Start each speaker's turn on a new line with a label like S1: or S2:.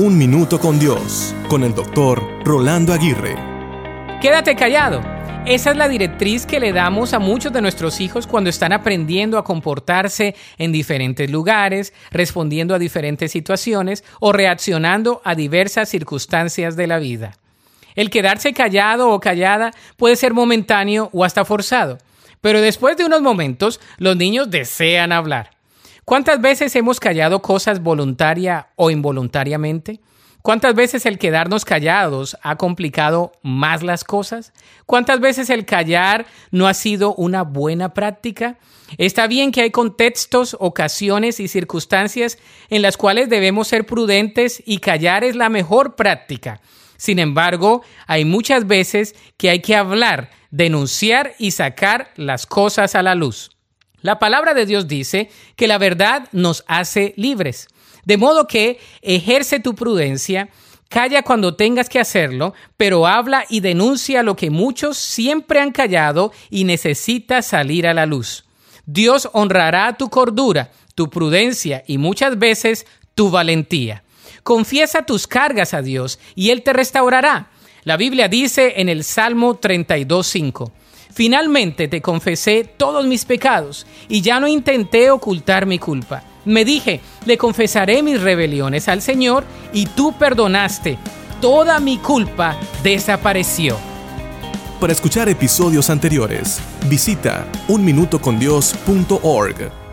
S1: Un Minuto con Dios, con el doctor Rolando Aguirre.
S2: Quédate callado. Esa es la directriz que le damos a muchos de nuestros hijos cuando están aprendiendo a comportarse en diferentes lugares, respondiendo a diferentes situaciones o reaccionando a diversas circunstancias de la vida. El quedarse callado o callada puede ser momentáneo o hasta forzado, pero después de unos momentos los niños desean hablar. ¿Cuántas veces hemos callado cosas voluntaria o involuntariamente? ¿Cuántas veces el quedarnos callados ha complicado más las cosas? ¿Cuántas veces el callar no ha sido una buena práctica? Está bien que hay contextos, ocasiones y circunstancias en las cuales debemos ser prudentes y callar es la mejor práctica. Sin embargo, hay muchas veces que hay que hablar, denunciar y sacar las cosas a la luz. La palabra de Dios dice que la verdad nos hace libres. De modo que ejerce tu prudencia, calla cuando tengas que hacerlo, pero habla y denuncia lo que muchos siempre han callado y necesita salir a la luz. Dios honrará tu cordura, tu prudencia y muchas veces tu valentía. Confiesa tus cargas a Dios y Él te restaurará. La Biblia dice en el Salmo 32.5, Finalmente te confesé todos mis pecados y ya no intenté ocultar mi culpa. Me dije, le confesaré mis rebeliones al Señor y tú perdonaste. Toda mi culpa desapareció.
S1: Para escuchar episodios anteriores, visita unminutocondios.org.